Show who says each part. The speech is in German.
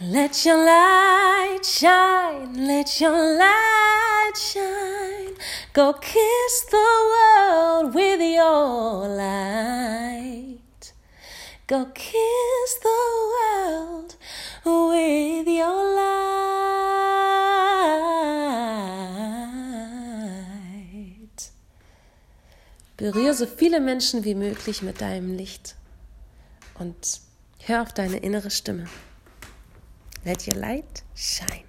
Speaker 1: Let your light shine, let your light shine. Go kiss the world with your light. Go kiss the world with your light. Berühre so viele Menschen wie möglich mit deinem Licht und hör auf deine innere Stimme. Let your light shine.